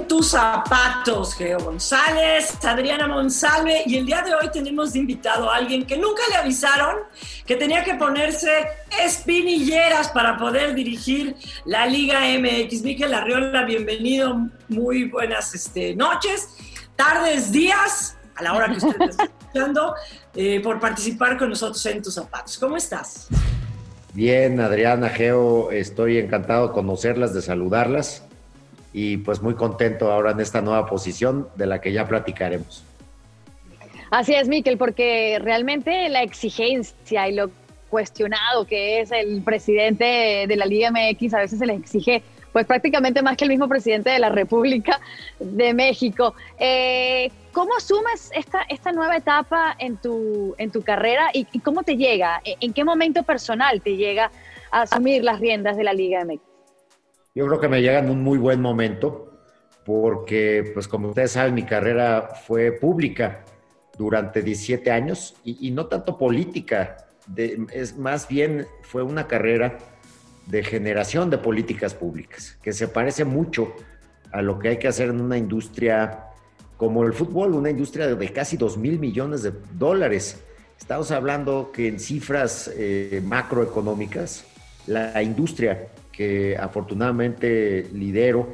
En tus zapatos, Geo González, Adriana Monsalve, y el día de hoy tenemos de invitado a alguien que nunca le avisaron que tenía que ponerse espinilleras para poder dirigir la Liga MX. Miquel Arriola, bienvenido, muy buenas este, noches, tardes, días, a la hora que usted está escuchando, eh, por participar con nosotros en tus zapatos. ¿Cómo estás? Bien, Adriana, Geo, estoy encantado de conocerlas, de saludarlas y pues muy contento ahora en esta nueva posición de la que ya platicaremos. Así es, Miquel, porque realmente la exigencia y lo cuestionado que es el presidente de la Liga MX a veces se le exige pues prácticamente más que el mismo presidente de la República de México. Eh, ¿Cómo asumes esta, esta nueva etapa en tu, en tu carrera y, y cómo te llega? ¿En qué momento personal te llega a asumir las riendas de la Liga MX? Yo creo que me llega en un muy buen momento porque, pues como ustedes saben, mi carrera fue pública durante 17 años y, y no tanto política, de, es más bien fue una carrera de generación de políticas públicas, que se parece mucho a lo que hay que hacer en una industria como el fútbol, una industria de casi 2 mil millones de dólares. Estamos hablando que en cifras eh, macroeconómicas, la industria que afortunadamente lidero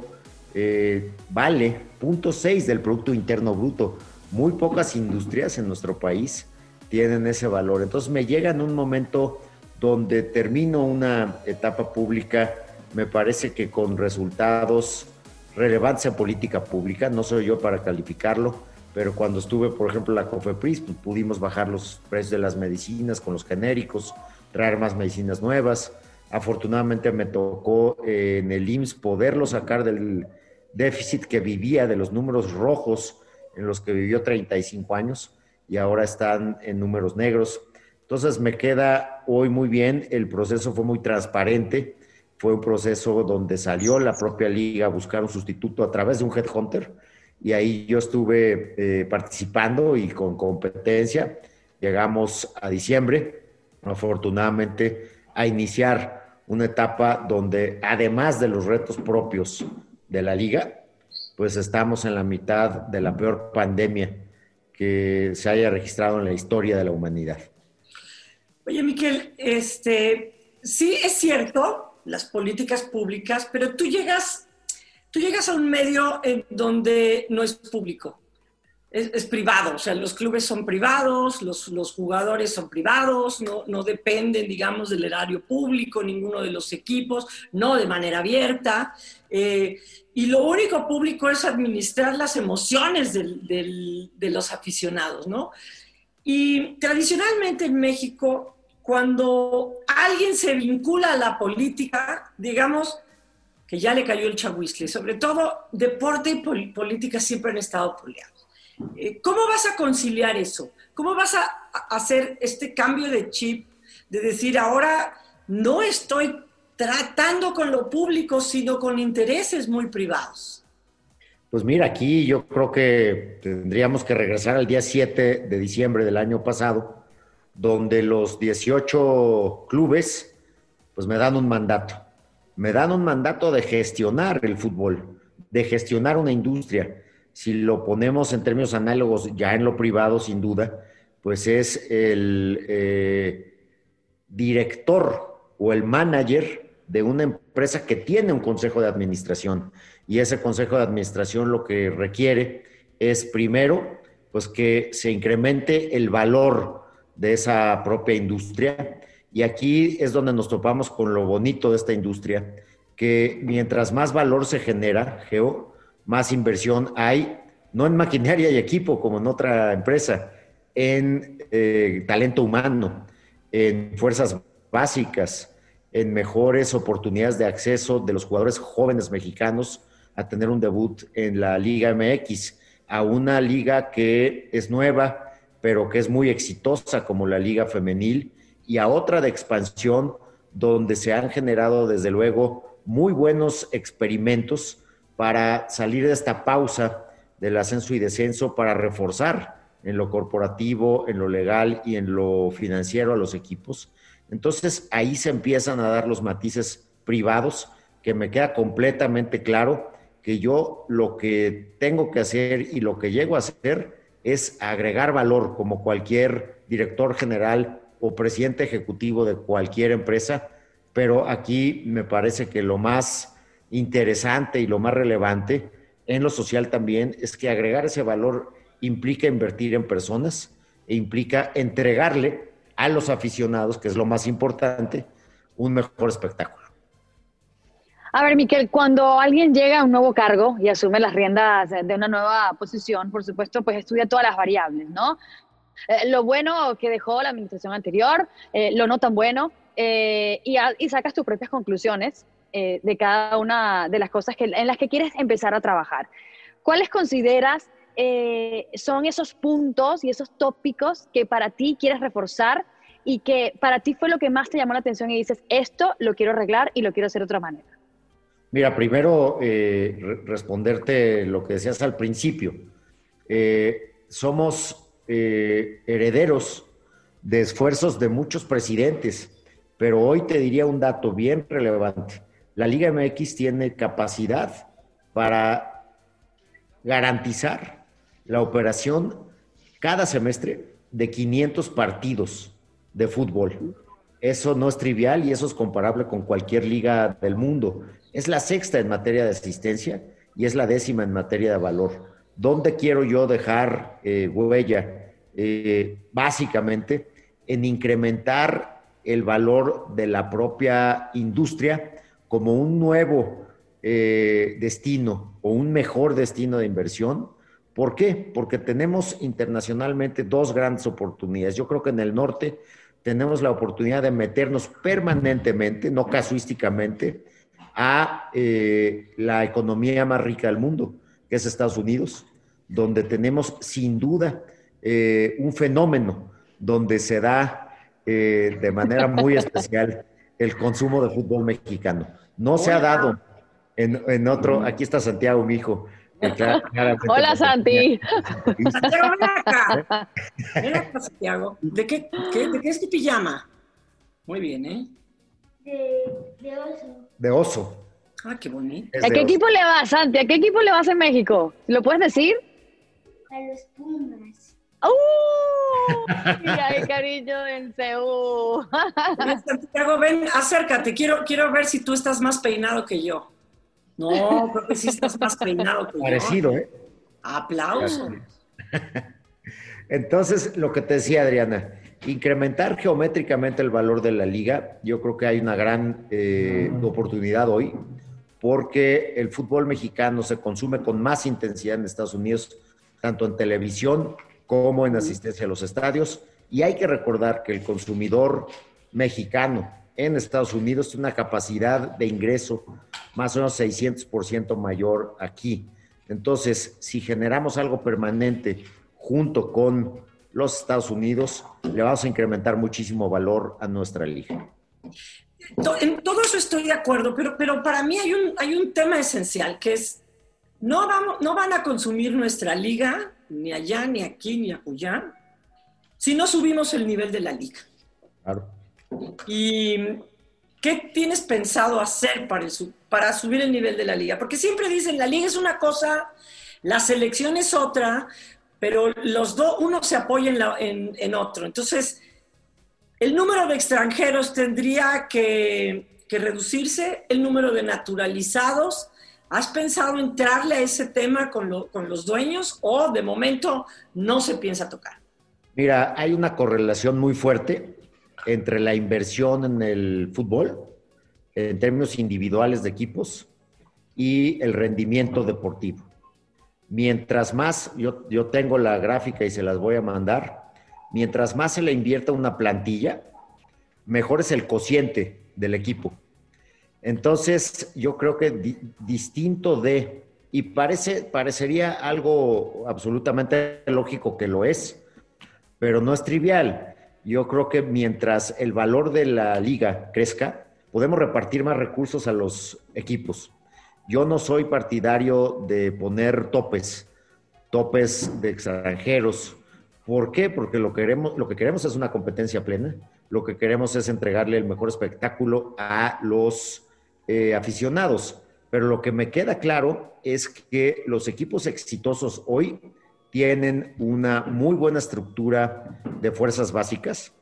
eh, vale 0.6 del Producto Interno Bruto. Muy pocas industrias en nuestro país tienen ese valor. Entonces me llega en un momento donde termino una etapa pública, me parece que con resultados relevantes política pública, no soy yo para calificarlo, pero cuando estuve, por ejemplo, en la COFEPRIS, pues pudimos bajar los precios de las medicinas con los genéricos, traer más medicinas nuevas. Afortunadamente me tocó eh, en el IMSS poderlo sacar del déficit que vivía, de los números rojos en los que vivió 35 años y ahora están en números negros. Entonces me queda hoy muy bien, el proceso fue muy transparente, fue un proceso donde salió la propia liga a buscar un sustituto a través de un headhunter y ahí yo estuve eh, participando y con competencia. Llegamos a diciembre, afortunadamente, a iniciar una etapa donde además de los retos propios de la liga, pues estamos en la mitad de la peor pandemia que se haya registrado en la historia de la humanidad. Oye, Miquel, este, sí es cierto, las políticas públicas, pero tú llegas, tú llegas a un medio en donde no es público, es, privado, o sea, los clubes son privados, los, los jugadores son privados, no, no, dependen, digamos, del erario público, ninguno de los equipos, no de manera abierta. Eh, y lo único público es administrar las emociones de los aficionados, ¿no? Y tradicionalmente en México, cuando alguien se vincula a la política, digamos que ya le cayó el chahuizle, sobre todo deporte y pol política siempre han estado peleados. Eh, ¿Cómo vas a conciliar eso? ¿Cómo vas a hacer este cambio de chip de decir ahora no estoy tratando con lo público, sino con intereses muy privados? Pues mira, aquí yo creo que tendríamos que regresar al día 7 de diciembre del año pasado, donde los 18 clubes pues me dan un mandato. Me dan un mandato de gestionar el fútbol, de gestionar una industria si lo ponemos en términos análogos ya en lo privado, sin duda, pues es el eh, director o el manager de una empresa que tiene un consejo de administración. Y ese consejo de administración lo que requiere es primero, pues que se incremente el valor de esa propia industria. Y aquí es donde nos topamos con lo bonito de esta industria, que mientras más valor se genera, Geo, más inversión hay, no en maquinaria y equipo como en otra empresa, en eh, talento humano, en fuerzas básicas, en mejores oportunidades de acceso de los jugadores jóvenes mexicanos a tener un debut en la Liga MX, a una liga que es nueva, pero que es muy exitosa como la Liga Femenil, y a otra de expansión donde se han generado desde luego muy buenos experimentos para salir de esta pausa del ascenso y descenso, para reforzar en lo corporativo, en lo legal y en lo financiero a los equipos. Entonces ahí se empiezan a dar los matices privados, que me queda completamente claro que yo lo que tengo que hacer y lo que llego a hacer es agregar valor como cualquier director general o presidente ejecutivo de cualquier empresa, pero aquí me parece que lo más interesante y lo más relevante en lo social también es que agregar ese valor implica invertir en personas e implica entregarle a los aficionados, que es lo más importante, un mejor espectáculo. A ver, Miquel, cuando alguien llega a un nuevo cargo y asume las riendas de una nueva posición, por supuesto, pues estudia todas las variables, ¿no? Eh, lo bueno que dejó la administración anterior, eh, lo no tan bueno, eh, y, y, sacas tus propias conclusiones de cada una de las cosas en las que quieres empezar a trabajar. ¿Cuáles consideras son esos puntos y esos tópicos que para ti quieres reforzar y que para ti fue lo que más te llamó la atención y dices, esto lo quiero arreglar y lo quiero hacer de otra manera? Mira, primero responderte lo que decías al principio. somos eh, herederos de esfuerzos de muchos presidentes, pero hoy te diría un dato bien relevante. La Liga MX tiene capacidad para garantizar la operación cada semestre de 500 partidos de fútbol. Eso no es trivial y eso es comparable con cualquier liga del mundo. Es la sexta en materia de asistencia y es la décima en materia de valor. ¿Dónde quiero yo dejar eh, huella? Eh, básicamente en incrementar el valor de la propia industria como un nuevo eh, destino o un mejor destino de inversión. ¿Por qué? Porque tenemos internacionalmente dos grandes oportunidades. Yo creo que en el norte tenemos la oportunidad de meternos permanentemente, no casuísticamente, a la economía más rica del mundo que es Estados Unidos, donde tenemos sin duda eh, un fenómeno donde se da eh, de manera muy especial el consumo de fútbol mexicano. No se ha dado en, otro, aquí está Santiago, mi hijo. Hola Santi. Santiago, ven acá. Ven acá, Santiago. ¿De qué, ¿De qué es tu pijama? Muy bien, ¿eh? De, oso. De oso. Ah, qué bonito. ¿A qué equipo le vas, Santi? ¿A qué equipo le vas en México? ¿Lo puedes decir? A los Pumas. ¡Uh! Mira el cariño en Seúl. Santiago, ven, acércate. Quiero, quiero ver si tú estás más peinado que yo. No, creo que sí estás más peinado que Parecido, yo. ¿eh? Aplausos. Entonces, lo que te decía Adriana, incrementar geométricamente el valor de la liga, yo creo que hay una gran eh, oportunidad hoy, porque el fútbol mexicano se consume con más intensidad en Estados Unidos, tanto en televisión como en asistencia a los estadios. Y hay que recordar que el consumidor mexicano en Estados Unidos tiene una capacidad de ingreso más o menos 600% mayor aquí. Entonces, si generamos algo permanente junto con los Estados Unidos, le vamos a incrementar muchísimo valor a nuestra liga. En todo eso estoy de acuerdo, pero, pero para mí hay un, hay un tema esencial que es, no, vamos, no van a consumir nuestra liga, ni allá, ni aquí, ni acullá, si no subimos el nivel de la liga. Claro. ¿Y qué tienes pensado hacer para, para subir el nivel de la liga? Porque siempre dicen, la liga es una cosa, la selección es otra, pero los dos, uno se apoya en, otro. Entonces, el número de extranjeros tendría que, reducirse, el número de naturalizados. ¿Has pensado entrarle a ese tema con, los dueños o de momento no se piensa tocar? Mira, hay una correlación muy fuerte entre la inversión en el fútbol, en términos individuales de equipos, y el rendimiento deportivo. Mientras más, yo, yo tengo la gráfica y se las voy a mandar, mientras más se le invierta una plantilla, mejor es el cociente del equipo. Entonces, yo creo que distinto de, y parece, parecería algo absolutamente lógico que lo es, pero no es trivial. Yo creo que mientras el valor de la liga crezca, podemos repartir más recursos a los equipos. Yo no soy partidario de poner topes, topes de extranjeros. ¿Por qué? Porque lo, queremos, lo que queremos es una competencia plena. Lo que queremos es entregarle el mejor espectáculo a los eh, aficionados. Pero lo que me queda claro es que los equipos exitosos hoy tienen una muy buena estructura de fuerzas básicas,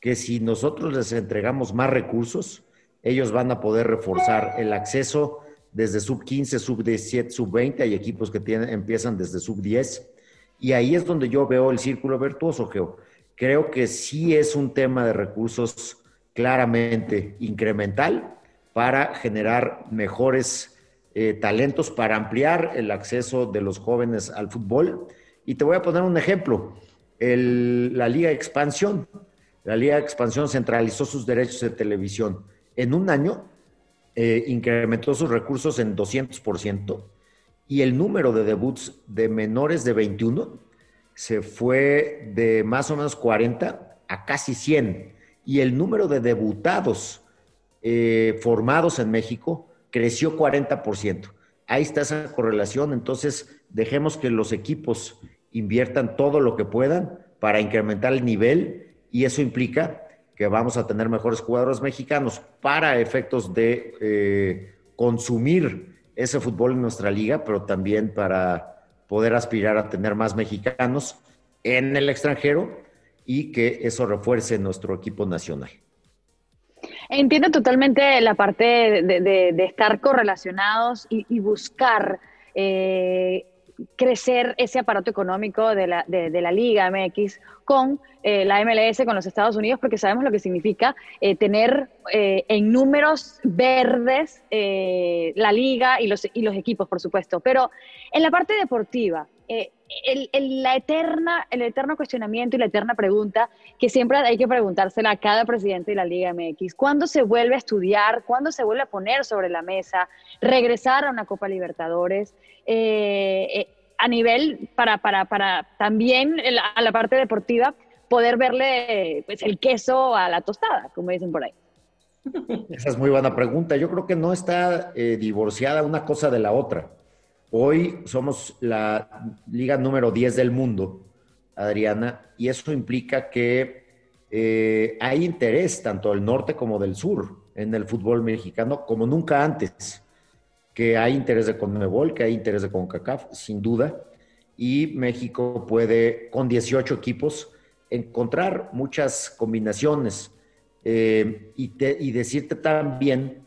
que si nosotros les entregamos más recursos, ellos van a poder reforzar el acceso desde sub 15, sub 17, sub 20, hay equipos que tienen, empiezan desde sub 10, y ahí es donde yo veo el círculo virtuoso. Creo que sí es un tema de recursos claramente incremental para generar mejores eh, talentos, para ampliar el acceso de los jóvenes al fútbol. Y te voy a poner un ejemplo. la Liga Expansión. La Liga Expansión centralizó sus derechos de televisión. En un año eh, incrementó sus recursos en 200% y el número de debuts de menores de 21 se fue de más o menos 40 a casi 100 y el número de debutados eh, formados en México creció 40%. Ahí está esa correlación, entonces dejemos que los equipos inviertan todo lo que puedan para incrementar el nivel y eso implica que vamos a tener mejores jugadores mexicanos para efectos de eh, consumir ese fútbol en nuestra liga, pero también para poder aspirar a tener más mexicanos en el extranjero y que eso refuerce nuestro equipo nacional. Entiendo totalmente la parte de, estar correlacionados y, buscar eh, crecer ese aparato económico de la, de, la Liga MX con eh, la MLS, con los Estados Unidos, porque sabemos lo que significa eh, tener eh, en números verdes la liga y los, y los equipos, por supuesto. Pero en la parte deportiva, el, la eterna, el eterno cuestionamiento y la eterna pregunta que siempre hay que preguntársela a cada presidente de la Liga MX, ¿cuándo se vuelve a estudiar? ¿Cuándo se vuelve a poner sobre la mesa? ¿Regresar a una Copa Libertadores? Eh, eh, a nivel para, para, para también a la parte deportiva poder verle pues, el queso a la tostada, como dicen por ahí. Esa es muy buena pregunta. Yo creo que no está eh, divorciada una cosa de la otra. Hoy somos la liga número 10 del mundo, Adriana, y eso implica que eh, hay interés tanto del norte como del sur en el fútbol mexicano como nunca antes. Que hay interés de Conmebol, que hay interés de CONCACAF, sin duda, y México puede, con 18 equipos, encontrar muchas combinaciones eh, y, y decirte también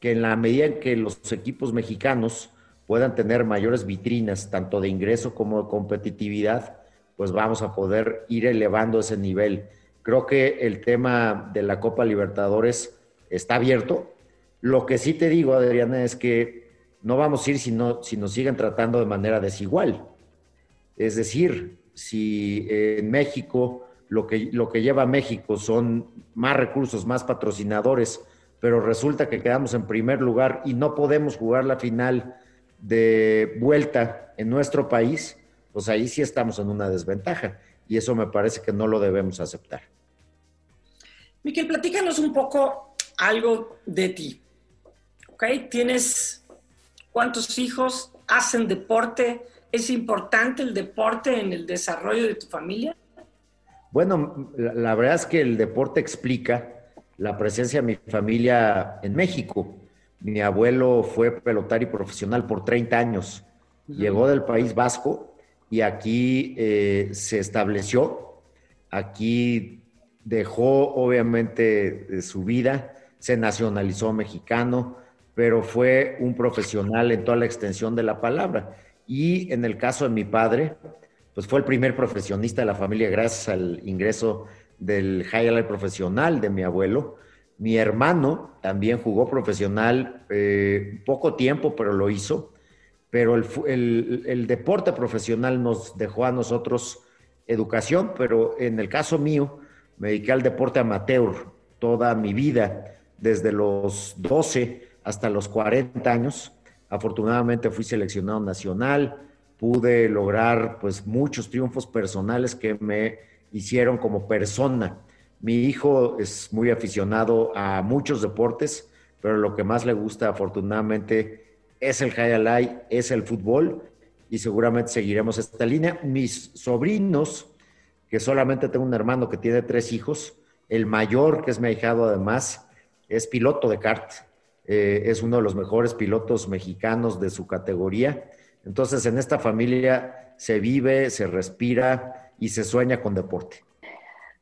que en la medida en que los equipos mexicanos puedan tener mayores vitrinas, tanto de ingreso como de competitividad, pues vamos a poder ir elevando ese nivel. Creo que el tema de la Copa Libertadores está abierto. Lo que sí te digo, Adriana, es que no vamos a ir si, no, si nos siguen tratando de manera desigual. Es decir, si en México lo que, lo que lleva a México son más recursos, más patrocinadores, pero resulta que quedamos en primer lugar y no podemos jugar la final de vuelta en nuestro país, pues ahí sí estamos en una desventaja y eso me parece que no lo debemos aceptar. Miquel, platícanos un poco algo de ti. ¿Ok? ¿Tienes cuántos hijos? ¿Hacen deporte? ¿Es importante el deporte en el desarrollo de tu familia? Bueno, la, verdad es que el deporte explica la presencia de mi familia en México. Mi abuelo fue pelotario profesional por 30 años. Llegó del País Vasco y aquí eh, se estableció. Aquí dejó obviamente su vida, se nacionalizó mexicano, pero fue un profesional en toda la extensión de la palabra. Y en el caso de mi padre, pues fue el primer profesionista de la familia gracias al ingreso del highlight profesional de mi abuelo mi hermano también jugó profesional eh, poco tiempo, pero lo hizo. Pero el, deporte profesional nos dejó a nosotros educación, pero en el caso mío me dediqué al deporte amateur toda mi vida, desde los 12 hasta los 40 años. Afortunadamente fui seleccionado nacional, pude lograr pues muchos triunfos personales que me hicieron como persona. Mi hijo es muy aficionado a muchos deportes, pero lo que más le gusta afortunadamente es el high es el fútbol y seguramente seguiremos esta línea. Mis sobrinos, que solamente tengo un hermano que tiene tres hijos, el mayor, que es mi ahijado además, es piloto de kart, eh, es uno de los mejores pilotos mexicanos de su categoría. Entonces, en esta familia se vive, se respira y se sueña con deporte.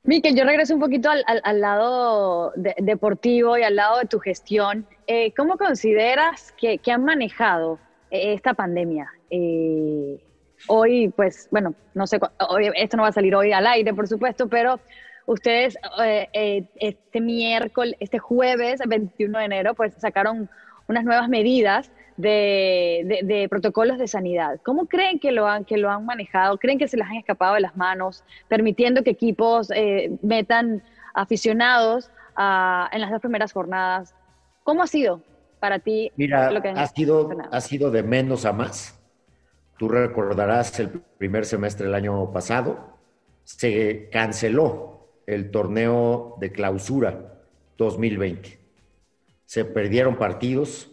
Miquel, yo regreso un poquito al, lado deportivo y al lado de tu gestión. Eh, ¿Cómo consideras que, han manejado eh, esta pandemia? Eh, hoy, pues, bueno, no sé, esto no va a salir hoy al aire, por supuesto, pero ustedes este miércoles, este jueves 21 de enero, pues sacaron unas nuevas medidas de, protocolos de sanidad. ¿Cómo creen que lo, han, que lo han manejado? ¿Creen que se les han escapado de las manos, permitiendo que equipos metan aficionados en las dos primeras jornadas? ¿Cómo ha sido para ti? Mira, ha, sido, ha sido de menos a más. Tú recordarás el primer semestre del año pasado, se canceló el torneo de clausura 2020. Se perdieron partidos,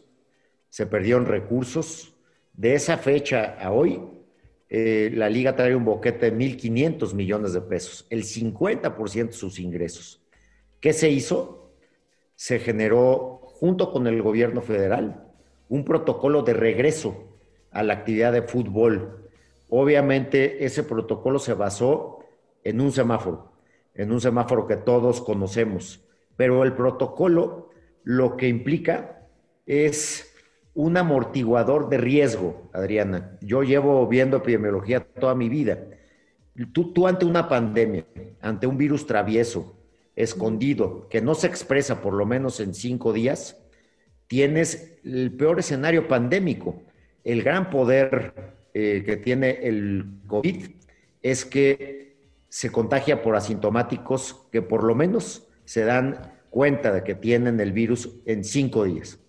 se perdieron recursos. De esa fecha a hoy, eh, la liga trae un boquete de 1.500 millones de pesos, el 50% de sus ingresos. ¿Qué se hizo? Se generó, junto con el gobierno federal, un protocolo de regreso a la actividad de fútbol. Obviamente ese protocolo se basó en un semáforo, en un semáforo que todos conocemos, pero el protocolo lo que implica es un amortiguador de riesgo, Adriana. Yo llevo viendo epidemiología toda mi vida. Tú, tú ante una pandemia, ante un virus travieso, escondido, que no se expresa por lo menos en cinco días, tienes el peor escenario pandémico el gran poder eh, que tiene el COVID es que se contagia por asintomáticos que por lo menos se dan cuenta de que tienen el virus en cinco días.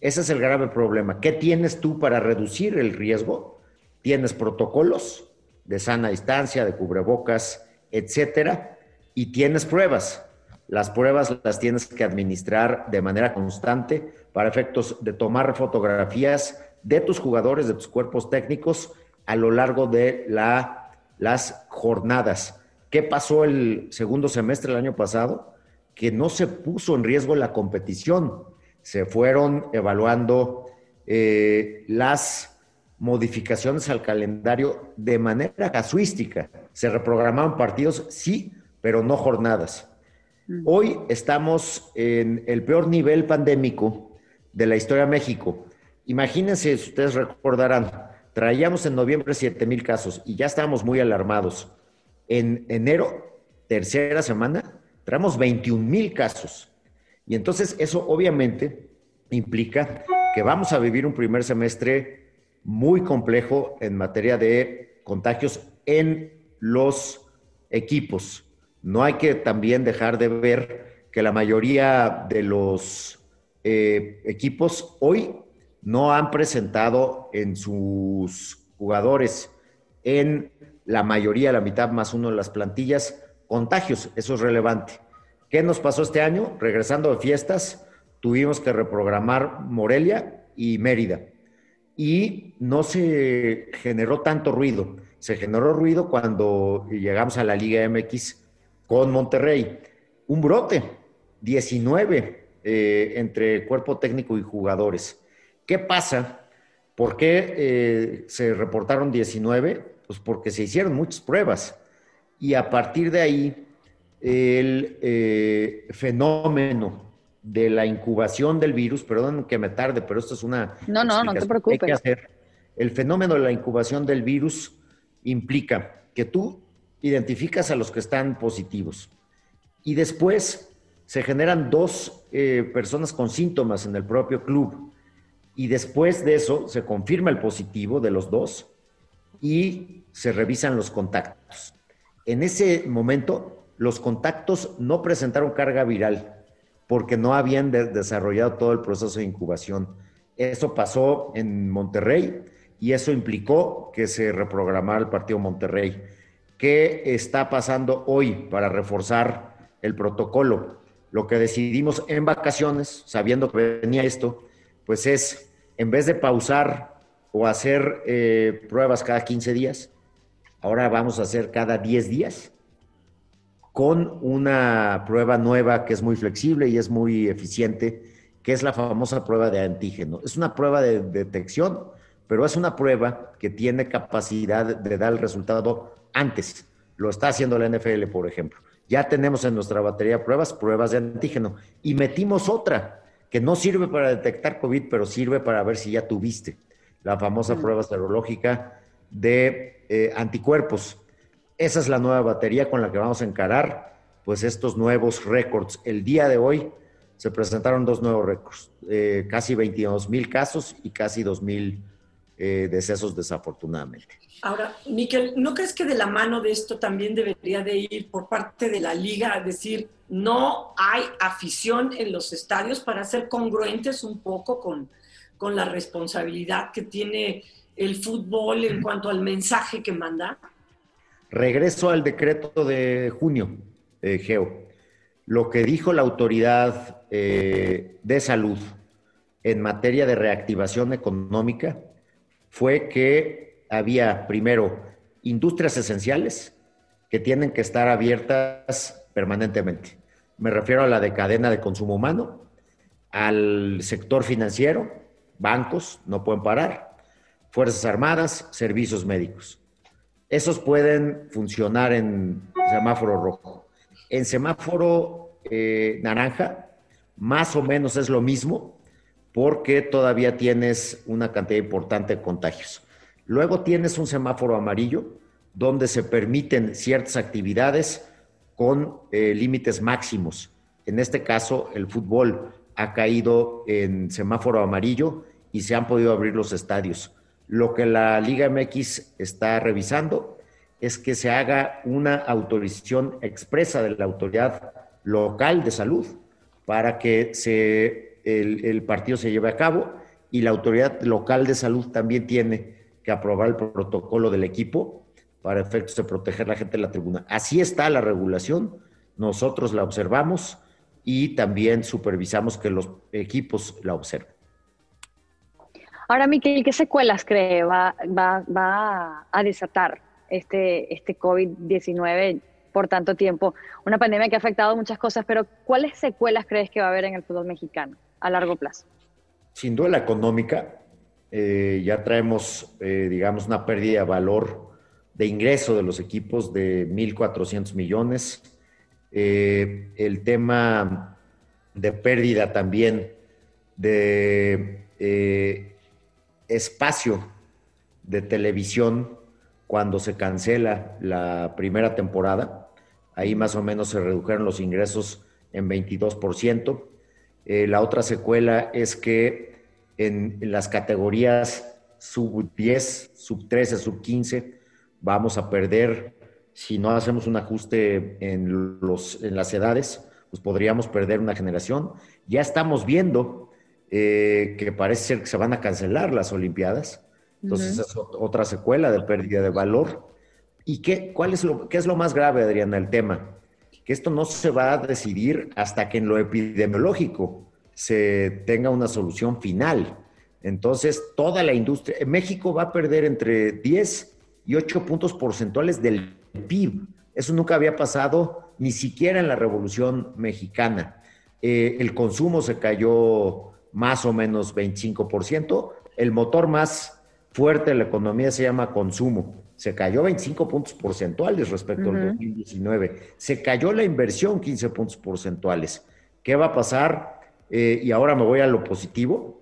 Ese es el grave problema. ¿Qué tienes tú para reducir el riesgo? Tienes protocolos de sana distancia, de cubrebocas, etcétera, y tienes pruebas. Las pruebas las tienes que administrar de manera constante para efectos de tomar fotografías de tus jugadores, de tus cuerpos técnicos a lo largo de la, las jornadas. ¿Qué pasó el segundo semestre del año pasado? Que no se puso en riesgo la competición. Se fueron evaluando eh, las modificaciones al calendario de manera casuística. Se reprogramaron partidos, sí, pero no jornadas. Mm. Hoy estamos en el peor nivel pandémico de la historia de México. Imagínense, si ustedes recordarán, traíamos en noviembre 7 mil casos y ya estábamos muy alarmados. En enero, tercera semana, traemos 21 mil casos. Y entonces eso obviamente implica que vamos a vivir un primer semestre muy complejo en materia de contagios en los equipos. No hay que también dejar de ver que la mayoría de los eh, equipos hoy no han presentado en sus jugadores, en la mayoría, la mitad más uno de las plantillas, contagios. Eso es relevante. ¿Qué nos pasó este año? Regresando de fiestas, tuvimos que reprogramar Morelia y Mérida. Y no se generó tanto ruido. Se generó ruido cuando llegamos a la Liga MX con Monterrey. Un brote, 19 eh, entre cuerpo técnico y jugadores. ¿Qué pasa? ¿Por qué eh, se reportaron 19? Pues porque se hicieron muchas pruebas. Y a partir de ahí, el eh, fenómeno de la incubación del virus, perdón que me tarde, pero esto es una... No, no, no te preocupes. Que hacer. El fenómeno de la incubación del virus implica que tú identificas a los que están positivos y después se generan dos eh, personas con síntomas en el propio club y después de eso se confirma el positivo de los dos y se revisan los contactos. En ese momento, los contactos no presentaron carga viral porque no habían desarrollado todo el proceso de incubación. Eso pasó en Monterrey y eso implicó que se reprogramara el partido Monterrey. ¿Qué está pasando hoy para reforzar el protocolo? Lo que decidimos en vacaciones, sabiendo que venía esto, pues es, en vez de pausar o hacer eh, pruebas cada 15 días, ahora vamos a hacer cada 10 días con una prueba nueva que es muy flexible y es muy eficiente, que es la famosa prueba de antígeno. Es una prueba de detección, pero es una prueba que tiene capacidad de dar el resultado antes. Lo está haciendo la NFL, por ejemplo. Ya tenemos en nuestra batería pruebas, pruebas de antígeno. Y metimos otra que no sirve para detectar COVID, pero sirve para ver si ya tuviste la famosa prueba serológica de eh, anticuerpos esa es la nueva batería con la que vamos a encarar pues estos nuevos récords. El día de hoy se presentaron dos nuevos récords, eh, casi 22 mil casos y casi 2 mil eh, decesos desafortunadamente. Ahora, Miquel, ¿no crees que de la mano de esto también debería de ir por parte de la liga a decir, no hay afición en los estadios para ser congruentes un poco con, con la responsabilidad que tiene el fútbol en cuanto al mensaje que manda? Regreso al decreto de junio, eh, Geo. Lo que dijo la autoridad eh, de salud en materia de reactivación económica fue que había, primero, industrias esenciales que tienen que estar abiertas permanentemente. Me refiero a la de cadena de consumo humano, al sector financiero, bancos, no pueden parar, Fuerzas Armadas, servicios médicos. Esos pueden funcionar en semáforo rojo. En semáforo eh, naranja, más o menos es lo mismo, porque todavía tienes una cantidad importante de contagios. Luego tienes un semáforo amarillo, donde se permiten ciertas actividades con eh, límites máximos. En este caso, el fútbol ha caído en semáforo amarillo y se han podido abrir los estadios. Lo que la Liga MX está revisando es que se haga una autorización expresa de la autoridad local de salud para que se, el, partido se lleve a cabo y la autoridad local de salud también tiene que aprobar el protocolo del equipo para efectos de proteger a la gente de la tribuna. Así está la regulación, nosotros la observamos y también supervisamos que los equipos la observen. Ahora, Miquel, ¿qué secuelas cree va, va, a desatar este, este COVID-19 por tanto tiempo? Una pandemia que ha afectado muchas cosas, pero ¿cuáles secuelas crees que va a haber en el fútbol mexicano a largo plazo? Sin duda la económica. Eh, ya traemos, eh, digamos, una pérdida de valor de ingreso de los equipos de 1.400 millones. Eh, el tema de pérdida también de espacio de televisión cuando se cancela la primera temporada. Ahí más o menos se redujeron los ingresos en 22%. Eh, la otra secuela es que en, las categorías sub 10, sub 13, sub 15, vamos a perder, si no hacemos un ajuste en, los, en las edades, pues podríamos perder una generación. Ya estamos viendo eh, que parece ser que se van a cancelar las Olimpiadas. Entonces, es otra secuela de pérdida de valor. ¿Y qué, cuál es lo, qué es lo más grave, Adriana, el tema? Que esto no se va a decidir hasta que en lo epidemiológico se tenga una solución final. Entonces, toda la industria, México va a perder entre 10 y 8 puntos porcentuales del PIB. Eso nunca había pasado ni siquiera en la Revolución Mexicana. Eh, el consumo se cayó más o menos 25%. El motor más fuerte de la economía se llama consumo. Se cayó 25 puntos porcentuales respecto al 2019. Se cayó la inversión 15 puntos porcentuales. ¿Qué va a pasar? Eh, y ahora me voy a lo positivo,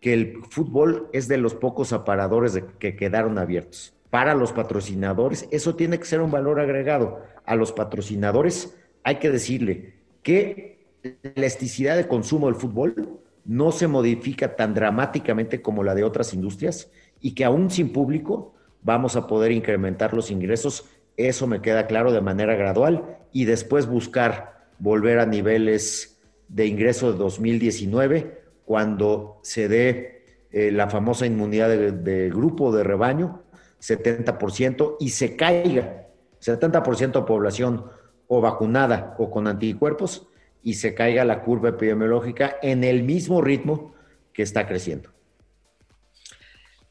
que el fútbol es de los pocos aparadores que quedaron abiertos. Para los patrocinadores, eso tiene que ser un valor agregado. A los patrocinadores hay que decirle que la elasticidad de consumo del fútbol no se modifica tan dramáticamente como la de otras industrias y que aún sin público vamos a poder incrementar los ingresos. Eso me queda claro de manera gradual y después buscar volver a niveles de ingreso de 2019 cuando se dé eh, la famosa inmunidad de, grupo de rebaño, 70%, y se caiga 70% de población o vacunada o con anticuerpos y se caiga la curva epidemiológica en el mismo ritmo que está creciendo.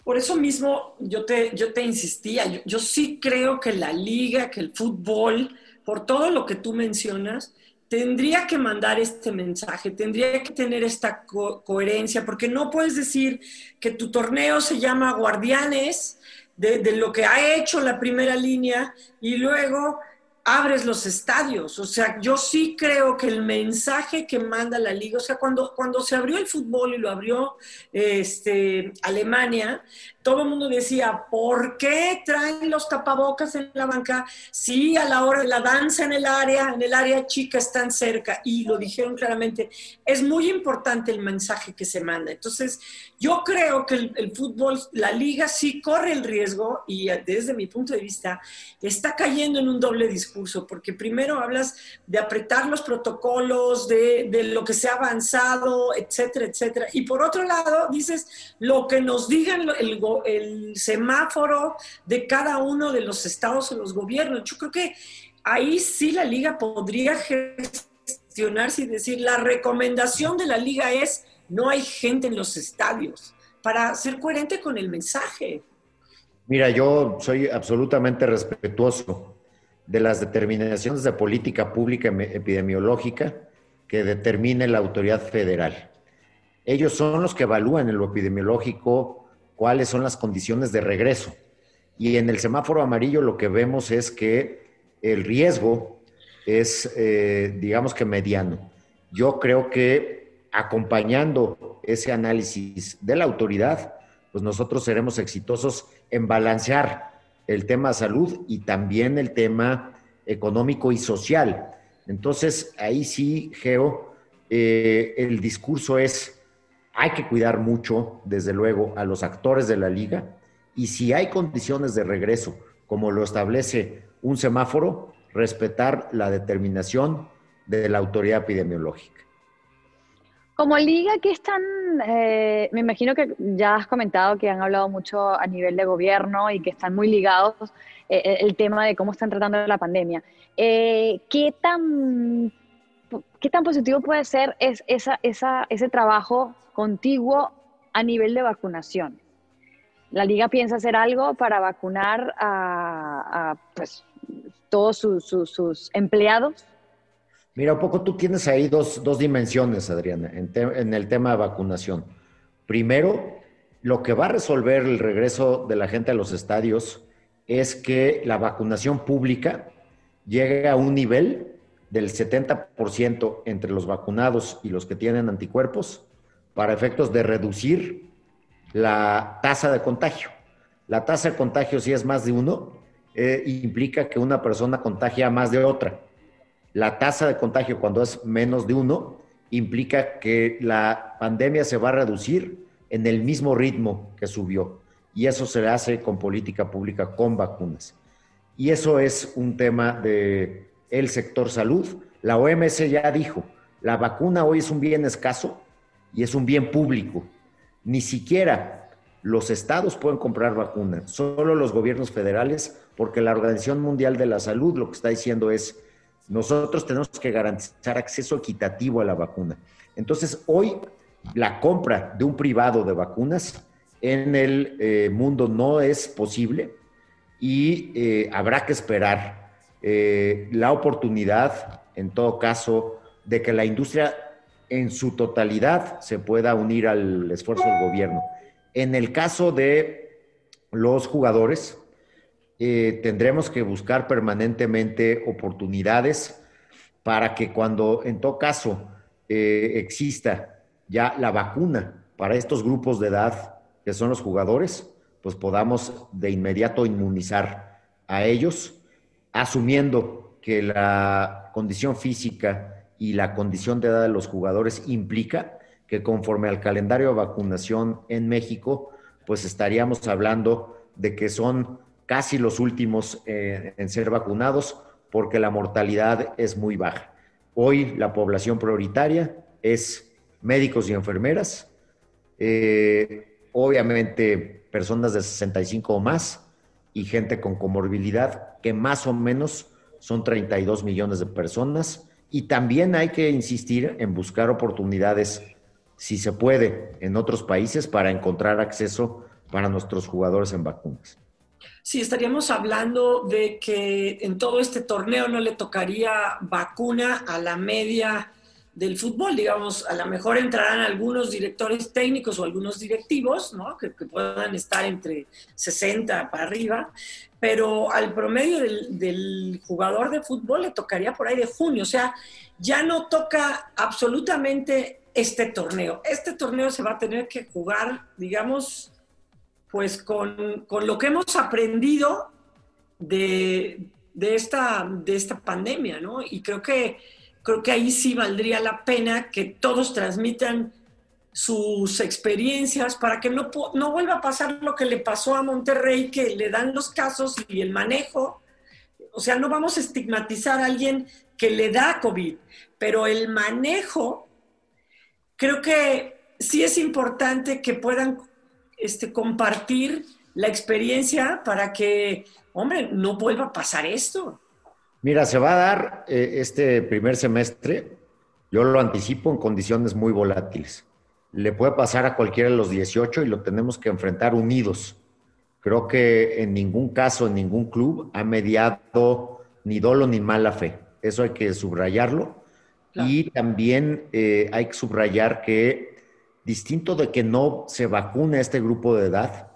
Por eso mismo yo te, yo te insistía, yo, sí creo que la liga, que el fútbol, por todo lo que tú mencionas, tendría que mandar este mensaje, tendría que tener esta coherencia, porque no puedes decir que tu torneo se llama Guardianes de, de, lo que ha hecho la primera línea y luego abres los estadios. O sea, yo sí creo que el mensaje que manda la liga, o sea, cuando, cuando se abrió el fútbol y lo abrió este, Alemania, todo el mundo decía, ¿por qué traen los tapabocas en la banca si a la hora de la danza en el área, en el área chica están cerca? Y lo dijeron claramente, es muy importante el mensaje que se manda. Entonces, yo creo que el, fútbol, la liga sí corre el riesgo y desde mi punto de vista está cayendo en un doble discurso, porque primero hablas de apretar los protocolos, de, de lo que se ha avanzado, etcétera, etcétera. Y por otro lado, dices, lo que nos digan el gobierno, el semáforo de cada uno de los estados o los gobiernos. Yo creo que ahí sí la liga podría gestionarse y decir, la recomendación de la liga es, no hay gente en los estadios, para ser coherente con el mensaje. Mira, yo soy absolutamente respetuoso de las determinaciones de política pública epidemiológica que determine la autoridad federal. Ellos son los que evalúan en lo epidemiológico cuáles son las condiciones de regreso. Y en el semáforo amarillo lo que vemos es que el riesgo es, eh, digamos que mediano. Yo creo que acompañando ese análisis de la autoridad, pues nosotros seremos exitosos en balancear el tema salud y también el tema económico y social. Entonces, ahí sí, Geo, eh, el discurso es hay que cuidar mucho, desde luego, a los actores de la liga y si hay condiciones de regreso, como lo establece un semáforo, respetar la determinación de la autoridad epidemiológica. Como liga, ¿qué están? Eh, me imagino que ya has comentado que han hablado mucho a nivel de gobierno y que están muy ligados eh, eh, el tema de cómo están tratando la pandemia. ¿Qué tan qué tan positivo puede ser es esa, ese trabajo contiguo a nivel de vacunación? ¿La liga piensa hacer algo para vacunar a, pues, todos sus empleados? Mira, un poco tú tienes ahí dos, dimensiones, Adriana, en, el tema de vacunación. Primero, lo que va a resolver el regreso de la gente a los estadios es que la vacunación pública llegue a un nivel del 70% entre los vacunados y los que tienen anticuerpos para efectos de reducir la tasa de contagio. La tasa de contagio, si es más de uno, eh, implica que una persona contagia más de otra. La tasa de contagio, cuando es menos de uno, implica que la pandemia se va a reducir en el mismo ritmo que subió. Y eso se hace con política pública, con vacunas. Y eso es un tema de el sector salud. La OMS ya dijo, la vacuna hoy es un bien escaso y es un bien público. Ni siquiera los estados pueden comprar vacunas, solo los gobiernos federales, porque la Organización Mundial de la Salud lo que está diciendo es, nosotros tenemos que garantizar acceso equitativo a la vacuna. Entonces, hoy la compra de un privado de vacunas en el eh, mundo no es posible y eh, habrá que esperar eh, la oportunidad, en todo caso, de que la industria en su totalidad se pueda unir al esfuerzo del gobierno. En el caso de los jugadores, eh, tendremos que buscar permanentemente oportunidades para que cuando en todo caso eh, exista ya la vacuna para estos grupos de edad que son los jugadores, pues podamos de inmediato inmunizar a ellos asumiendo que la condición física y la condición de edad de los jugadores implica que conforme al calendario de vacunación en México, pues estaríamos hablando de que son casi los últimos eh, en ser vacunados porque la mortalidad es muy baja. Hoy la población prioritaria es médicos y enfermeras, eh, obviamente personas de 65 o más y gente con comorbilidad, que más o menos son 32 millones de personas. Y también hay que insistir en buscar oportunidades, si se puede, en otros países para encontrar acceso para nuestros jugadores en vacunas. Sí, estaríamos hablando de que en todo este torneo no le tocaría vacuna a la media del fútbol, digamos, a lo mejor entrarán algunos directores técnicos o algunos directivos, ¿no? Que, puedan estar entre 60 para arriba, pero al promedio del, del, jugador de fútbol le tocaría por ahí de junio, o sea, ya no toca absolutamente este torneo. Este torneo se va a tener que jugar, digamos, pues con, lo que hemos aprendido de, esta, de esta pandemia, ¿no? Y creo que, creo que ahí sí valdría la pena que todos transmitan sus experiencias para que no, no vuelva a pasar lo que le pasó a Monterrey, que le dan los casos y el manejo. O sea, no vamos a estigmatizar a alguien que le da COVID, pero el manejo, creo que sí es importante que puedan este, compartir la experiencia para que, hombre, no vuelva a pasar esto. Mira, se va a dar eh, este primer semestre, yo lo anticipo, en condiciones muy volátiles. Le puede pasar a cualquiera de los 18 y lo tenemos que enfrentar unidos. Creo que en ningún caso, en ningún club, ha mediado ni dolo ni mala fe. Eso hay que subrayarlo. Y también eh, hay que subrayar que distinto de que no se vacune este grupo de edad,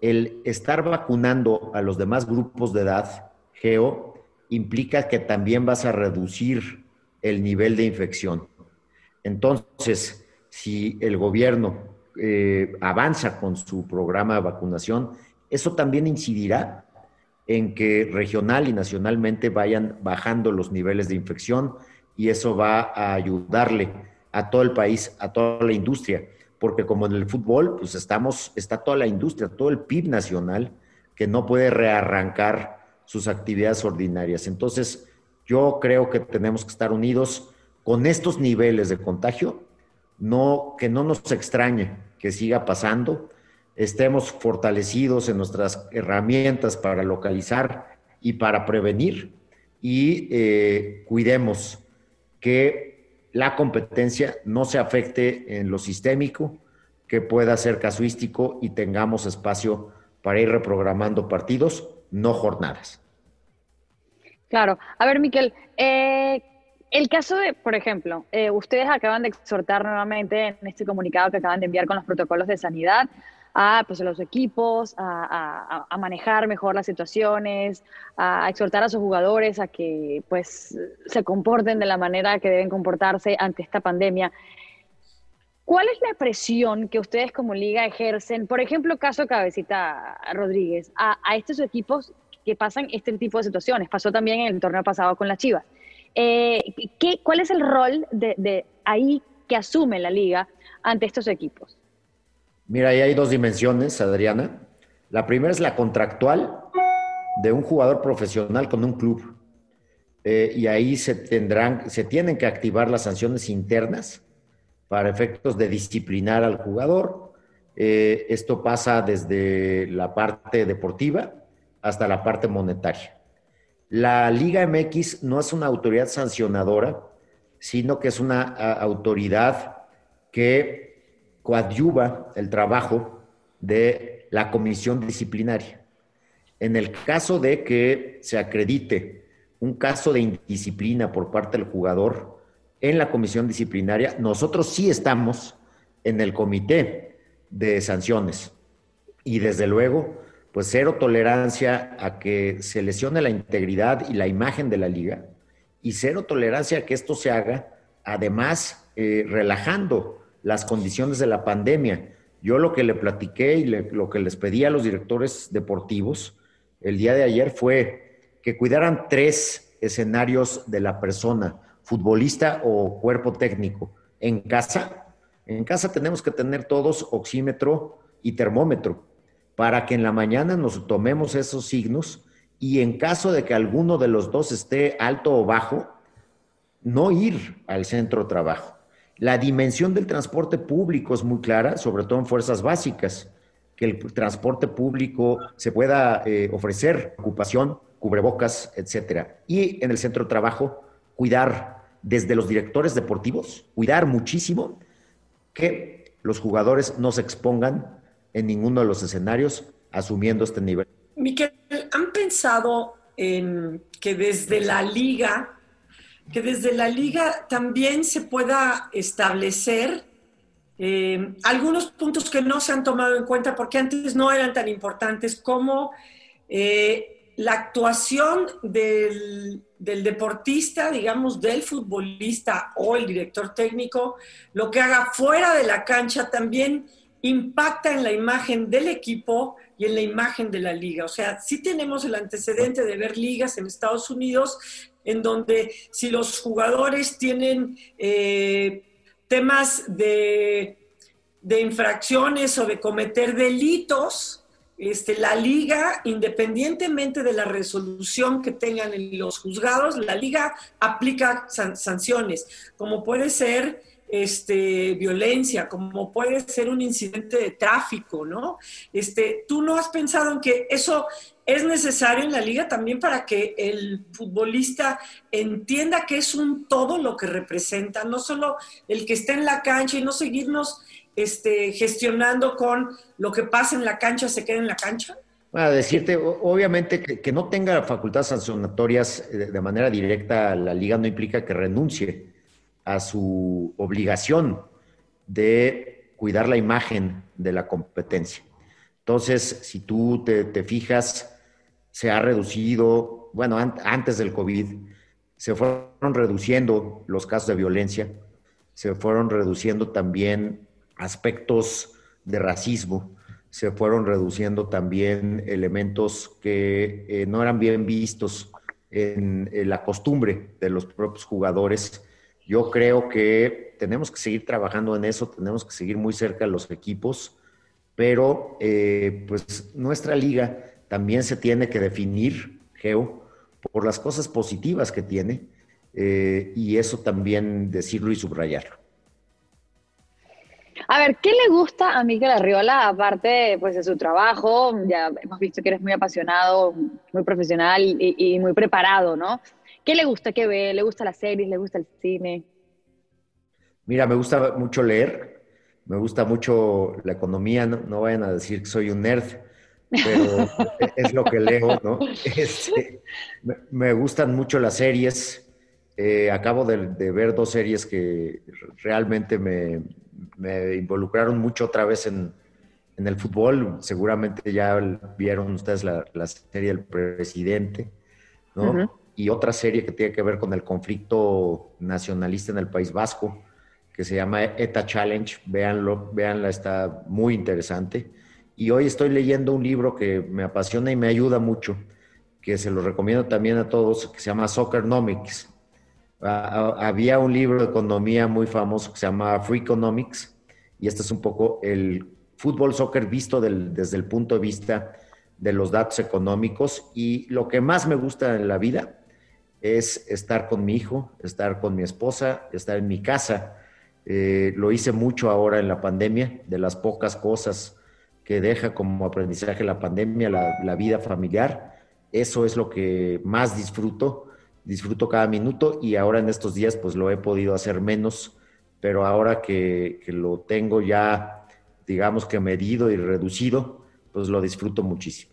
el estar vacunando a los demás grupos de edad, Geo, implica que también vas a reducir el nivel de infección. Entonces, si el gobierno eh, avanza con su programa de vacunación, eso también incidirá en que regional y nacionalmente vayan bajando los niveles de infección y eso va a ayudarle a todo el país, a toda la industria, porque como en el fútbol, pues estamos, está toda la industria, todo el PIB nacional que no puede rearrancar sus actividades ordinarias. Entonces, yo creo que tenemos que estar unidos con estos niveles de contagio, no, que no nos extrañe que siga pasando, estemos fortalecidos en nuestras herramientas para localizar y para prevenir y eh, cuidemos que la competencia no se afecte en lo sistémico, que pueda ser casuístico y tengamos espacio para ir reprogramando partidos, no jornadas. Claro. A ver, Miquel, eh, el caso de, por ejemplo, eh, ustedes acaban de exhortar nuevamente en este comunicado que acaban de enviar con los protocolos de sanidad a, pues, los equipos, a, manejar mejor las situaciones, a, exhortar a sus jugadores a que pues, se comporten de la manera que deben comportarse ante esta pandemia. ¿Cuál es la presión que ustedes como liga ejercen, por ejemplo, caso Cabecita Rodríguez, a, estos equipos que pasan este tipo de situaciones? Pasó también en el torneo pasado con la Chivas. Eh, ¿qué, ¿Cuál es el rol de, ahí que asume la liga ante estos equipos? Mira, ahí hay dos dimensiones, Adriana. La primera es la contractual de un jugador profesional con un club. Eh, y ahí se tendrán, se tienen que activar las sanciones internas para efectos de disciplinar al jugador. Eh, esto pasa desde la parte deportiva hasta la parte monetaria. La Liga MX no es una autoridad sancionadora, sino que es una autoridad que coadyuva el trabajo de la comisión disciplinaria. En el caso de que se acredite un caso de indisciplina por parte del jugador en la comisión disciplinaria, nosotros sí estamos en el comité de sanciones. Y desde luego, pues cero tolerancia a que se lesione la integridad y la imagen de la liga y cero tolerancia a que esto se haga, además, eh, relajando las condiciones de la pandemia. Yo lo que le platiqué y lo que les pedí a los directores deportivos el día de ayer fue que cuidaran tres escenarios de la persona, futbolista o cuerpo técnico. En casa, en casa tenemos que tener todos oxímetro y termómetro. para que en la mañana nos tomemos esos signos y en caso de que alguno de los dos esté alto o bajo, no ir al centro de trabajo. La dimensión del transporte público es muy clara, sobre todo en fuerzas básicas, que el transporte público se pueda eh, ofrecer ocupación, cubrebocas, etcétera. Y en el centro de trabajo, cuidar desde los directores deportivos, cuidar muchísimo que los jugadores no se expongan en ninguno de los escenarios asumiendo este nivel. Miquel, ¿han pensado en que desde la liga que desde la liga también se pueda establecer eh, algunos puntos que no se han tomado en cuenta porque antes no eran tan importantes como eh, la actuación del, del, deportista, digamos, del futbolista o el director técnico, lo que haga fuera de la cancha también impacta en la imagen del equipo y en la imagen de la liga. O sea, sí tenemos el antecedente de ver ligas en Estados Unidos en donde si los jugadores tienen eh, temas de, infracciones o de cometer delitos, este, la liga, independientemente de la resolución que tengan los juzgados, la liga aplica sanciones, como puede ser este, violencia, como puede ser un incidente de tráfico, ¿no? Este, ¿Tú no has pensado en que eso es necesario en la liga también para que el futbolista entienda que es un todo lo que representa, no solo el que está en la cancha y no seguirnos este, gestionando con lo que pasa en la cancha se queda en la cancha? Bueno, decirte, obviamente, que, no tenga facultades sancionatorias eh, de manera directa la liga no implica que renuncie a su obligación de cuidar la imagen de la competencia. Entonces, si tú te fijas, se ha reducido, bueno, antes del COVID, se fueron reduciendo los casos de violencia, se fueron reduciendo también aspectos de racismo, se fueron reduciendo también elementos que eh, no eran bien vistos en, la costumbre de los propios jugadores. Yo creo que tenemos que seguir trabajando en eso, tenemos que seguir muy cerca de los equipos, pero eh, pues nuestra liga también se tiene que definir, Geo, por las cosas positivas que tiene eh, y eso también decirlo y subrayarlo. A ver, ¿qué le gusta a Miguel Arriola, aparte pues, de su trabajo? Ya hemos visto que eres muy apasionado, muy profesional y, muy preparado, ¿no? ¿Qué le gusta ¿Qué ve? ¿Le gusta las series? ¿Le gusta el cine? Mira, me gusta mucho leer, me gusta mucho la economía, no, no vayan a decir que soy un nerd, pero es lo que leo, ¿no? Este, me gustan mucho las series. Eh, acabo de, ver dos series que realmente me, involucraron mucho otra vez en, el fútbol. Seguramente ya vieron ustedes la, serie El Presidente, ¿no? Y otra serie que tiene que ver con el conflicto nacionalista en el País Vasco, que se llama ETA Challenge. Véanlo, véanla, está muy interesante. Y hoy estoy leyendo un libro que me apasiona y me ayuda mucho, que se lo recomiendo también a todos, que se llama Soccernomics. Había un libro de economía muy famoso que se llama Free Economics, y este es un poco el fútbol soccer visto desde el punto de vista de los datos económicos. Y lo que más me gusta en la vida es estar con mi hijo, estar con mi esposa, estar en mi casa. Eh, lo hice mucho ahora en la pandemia, de las pocas cosas que deja como aprendizaje la pandemia, la, vida familiar. Eso es lo que más disfruto, disfruto cada minuto y ahora en estos días pues lo he podido hacer menos, pero ahora que, que lo tengo ya, digamos que medido y reducido, pues lo disfruto muchísimo.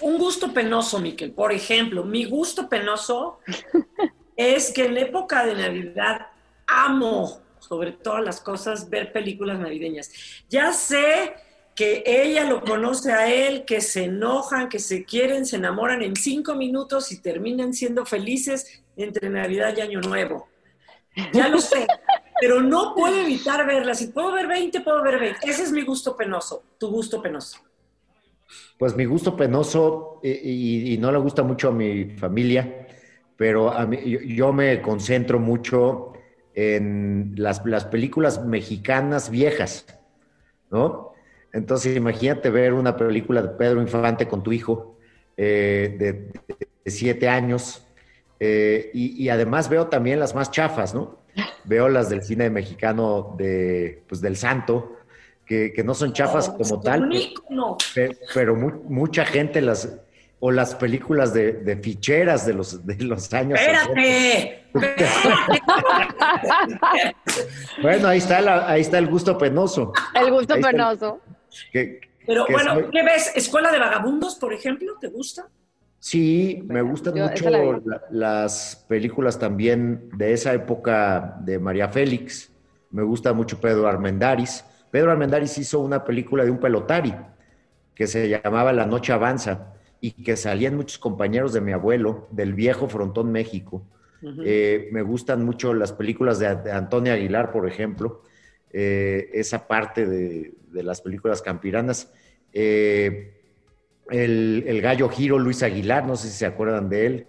Un gusto penoso, Miquel. Por ejemplo, mi gusto penoso es que en la época de Navidad amo sobre todas las cosas ver películas navideñas. Ya sé que ella lo conoce a él, que se enojan, que se quieren, se enamoran en cinco minutos y terminan siendo felices entre Navidad y Año Nuevo. Ya lo sé, pero no puedo evitar verlas. Si puedo ver 20, puedo ver 20. Ese es mi gusto penoso, tu gusto penoso. Pues mi gusto penoso, y, no le gusta mucho a mi familia, pero a mí, yo, me concentro mucho en las, las películas mexicanas viejas, ¿no? Entonces, imagínate ver una película de Pedro Infante con tu hijo eh, de, de siete años. eh, y, y además veo también las más chafas, ¿no? Veo las del cine mexicano de, pues, del Santo, que, que no son chafas Oh, como tal, un pe- ícono. pe- pero mu- mucha gente las, o las películas de, de ficheras de los, de los años. 60. Espérate. Bueno, ahí está, la- ahí está el gusto penoso. El gusto Ahí está el- penoso. Que, Pero que bueno, soy- ¿qué ves? ¿Escuela de Vagabundos, por ejemplo? ¿Te gusta? Sí, me gustan Yo- mucho la la- las películas también de esa época de María Félix. Me gusta mucho Pedro Armendáriz. Pedro Armendáriz hizo una película de un pelotari que se llamaba La Noche Avanza y que salían muchos compañeros de mi abuelo, del viejo Frontón México. Eh, me gustan mucho las películas de, de Antonia Aguilar, por ejemplo, eh, esa parte de, de las películas campiranas. Eh, el, el gallo Giro, Luis Aguilar, no sé si se acuerdan de él.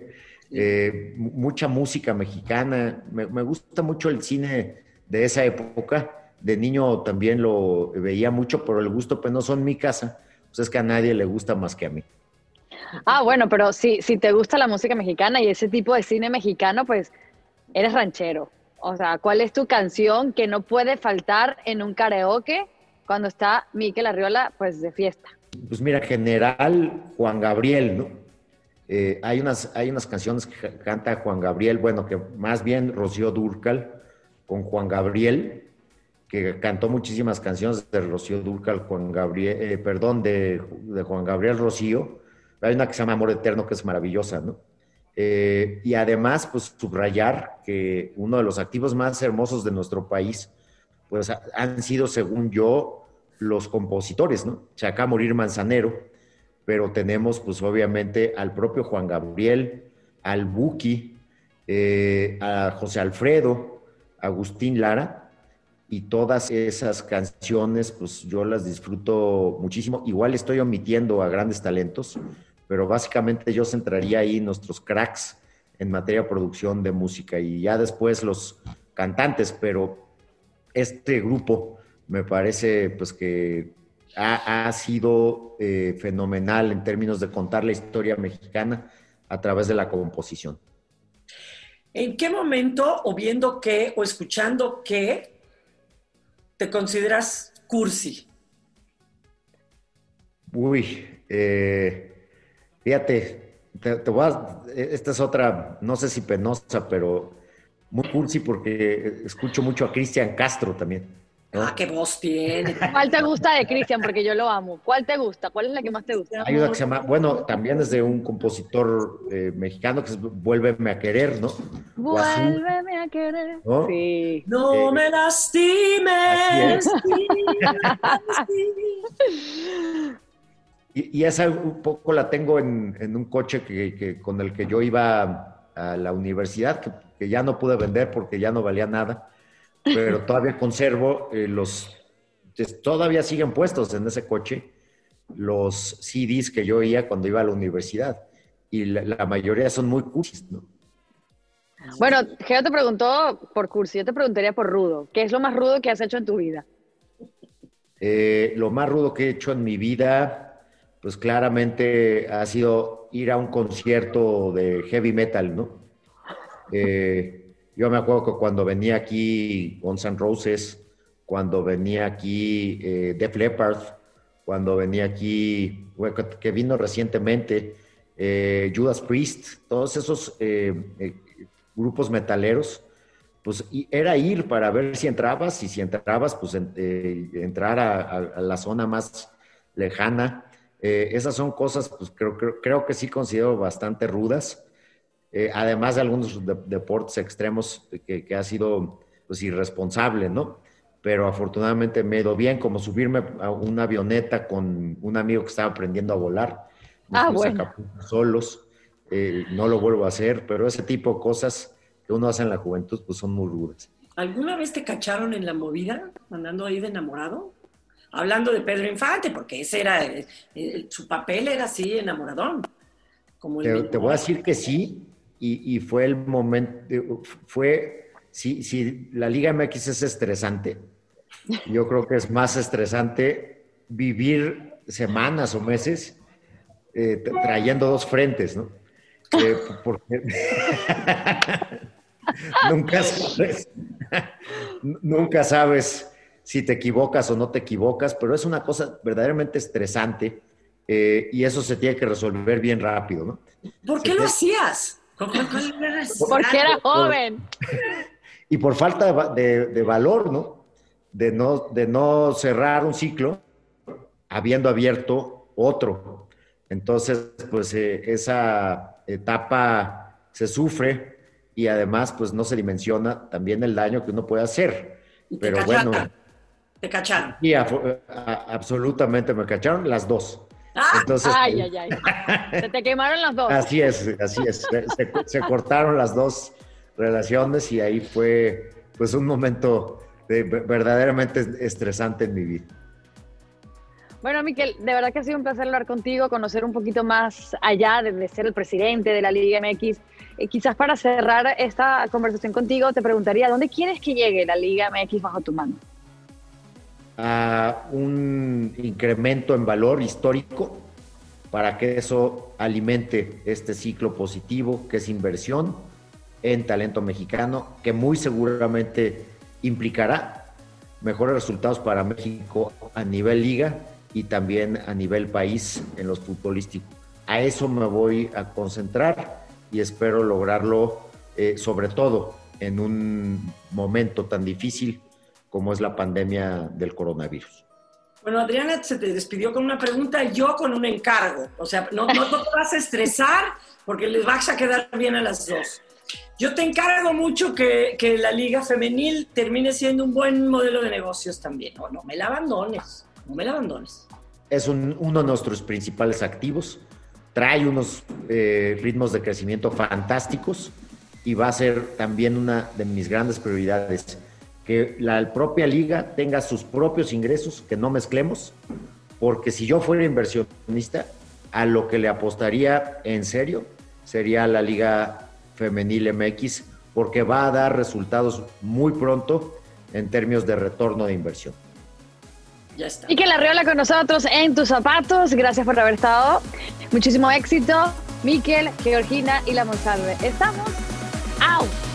Eh, mu- mucha música mexicana. Me, me gusta mucho el cine de esa época. De niño también lo veía mucho, pero el gusto penoso en mi casa, pues es que a nadie le gusta más que a mí. Ah, bueno, pero si, si te gusta la música mexicana y ese tipo de cine mexicano, pues eres ranchero. O sea, ¿cuál es tu canción que no puede faltar en un karaoke cuando está Miquel Arriola, pues de fiesta? Pues mira, general Juan Gabriel, ¿no? Eh, hay, unas, hay unas canciones que ca- canta Juan Gabriel, bueno, que más bien Rocío Durcal con Juan Gabriel, que cantó muchísimas canciones de Rocío Durcal, Juan Gabriel, eh, perdón, de, de Juan Gabriel Rocío. Hay una que se llama Amor Eterno, que es maravillosa, ¿no? Eh, y además, pues subrayar que uno de los activos más hermosos de nuestro país, pues ha- han sido, según yo, los compositores, ¿no? Se acaba morir Manzanero, pero tenemos, pues obviamente, al propio Juan Gabriel, al Buki, eh, a José Alfredo, Agustín Lara, y todas esas canciones, pues yo las disfruto muchísimo. Igual estoy omitiendo a grandes talentos, pero básicamente yo centraría ahí nuestros cracks en materia de producción de música y ya después los cantantes, pero este grupo me parece pues que ha, ha sido eh, fenomenal en términos de contar la historia mexicana a través de la composición. ¿En qué momento, o viendo qué, o escuchando qué, te consideras cursi? Uy, eh, fíjate, te, te voy a- esta es otra, no sé si penosa, pero muy cursi porque escucho mucho a Cristian Castro también. ¿no? Ah, qué voz tiene. ¿Cuál te gusta de Cristian? Porque yo lo amo. ¿Cuál te gusta? ¿Cuál es la que más te gusta? Hay una que se llama, bueno, también es de un compositor eh, mexicano que es Vuélveme a querer, ¿no? Vuélveme a querer. ¿no? Sí. No Eh, me lastimes. Y, y esa un poco la tengo en, en un coche que, que- con el que yo iba a la universidad, que, que ya no pude vender porque ya no valía nada, pero todavía conservo eh, los, todavía siguen puestos en ese coche los CDs que yo oía cuando iba a la universidad. Y la, la mayoría son muy cursis, ¿no? Bueno, Geo te preguntó por cursi, yo te preguntaría por rudo. ¿Qué es lo más rudo que has hecho en tu vida? Eh, lo más rudo que he hecho en mi vida, pues claramente ha sido ir a un concierto de heavy metal, ¿no? Eh, yo me acuerdo que cuando venía aquí Guns N' Roses, cuando venía aquí eh, Def Leppard, cuando venía aquí, que- vino recientemente, eh, Judas Priest, todos esos eh, eh, grupos metaleros, pues era ir para ver si entrabas y si entrabas, pues en- entrar a la zona más lejana. Eh, esas son cosas, pues creo, creo, creo que sí considero bastante rudas. Eh, además de algunos de- deportes extremos que, que ha sido pues irresponsable, ¿no? Pero afortunadamente me he ido bien, como subirme a una avioneta con un amigo que estaba aprendiendo a volar. Nos Ah, bueno. Solos. Eh, no lo vuelvo a hacer, pero ese tipo de cosas que uno hace en la juventud, pues son muy rudas. ¿Alguna vez te cacharon en la movida, andando ahí de enamorado? Hablando de Pedro Infante, porque ese era, eh, eh, su papel era así, enamoradón. Como el Te, voy a decir que sí, y, y fue el momento, fue, si, si la Liga MX es estresante, yo creo que es más estresante vivir semanas o meses eh, trayendo dos frentes, ¿no? Eh, porque nunca sabes, nunca sabes si te equivocas o no te equivocas, pero es una cosa verdaderamente estresante eh, y eso se tiene que resolver bien rápido, ¿no? ¿Por qué lo hacías? Porque era joven. y por falta de, valor, ¿no? De, ¿no? de no cerrar un ciclo habiendo abierto otro. Entonces, pues eh, esa etapa se sufre y además, pues no se dimensiona también el daño que uno puede hacer. Pero bueno. ¿Te cacharon? Sí, absolutamente me cacharon las dos. Ah, Entonces, ay, ay, ay. Se te quemaron las dos. Así es, así es. Se, cortaron las dos relaciones y ahí fue pues un momento verdaderamente estresante en mi vida. Bueno, Miquel, de verdad que ha sido un placer hablar contigo, conocer un poquito más allá de, ser el presidente de la Liga MX. Eh, quizás para cerrar esta conversación contigo, te preguntaría, ¿dónde quieres que llegue la Liga MX bajo tu mano? A un incremento en valor histórico para que eso alimente este ciclo positivo que es inversión en talento mexicano, que muy seguramente implicará mejores resultados para México a nivel liga y también a nivel país en los futbolísticos. A eso me voy a concentrar y espero lograrlo eh, sobre todo en un momento tan difícil como es la pandemia del coronavirus. Bueno, Adriana se te despidió con una pregunta yo con un encargo. O sea, no, no te vas a estresar porque les vas a quedar bien a las dos. Yo te encargo mucho que, que, la liga femenil termine siendo un buen modelo de negocios también. No, no me la abandones, no me la abandones. Es uno de nuestros principales activos. Trae unos eh, ritmos de crecimiento fantásticos y va a ser también una de mis grandes prioridades que la propia liga tenga sus propios ingresos, que no mezclemos, porque si yo fuera inversionista, a lo que le apostaría en serio sería la liga femenil MX, porque va a dar resultados muy pronto en términos de retorno de inversión. Ya está. Y que la Riola con nosotros en tus zapatos. Gracias por haber estado. Muchísimo éxito. Miquel, Georgina y la Monsalve. Estamos out.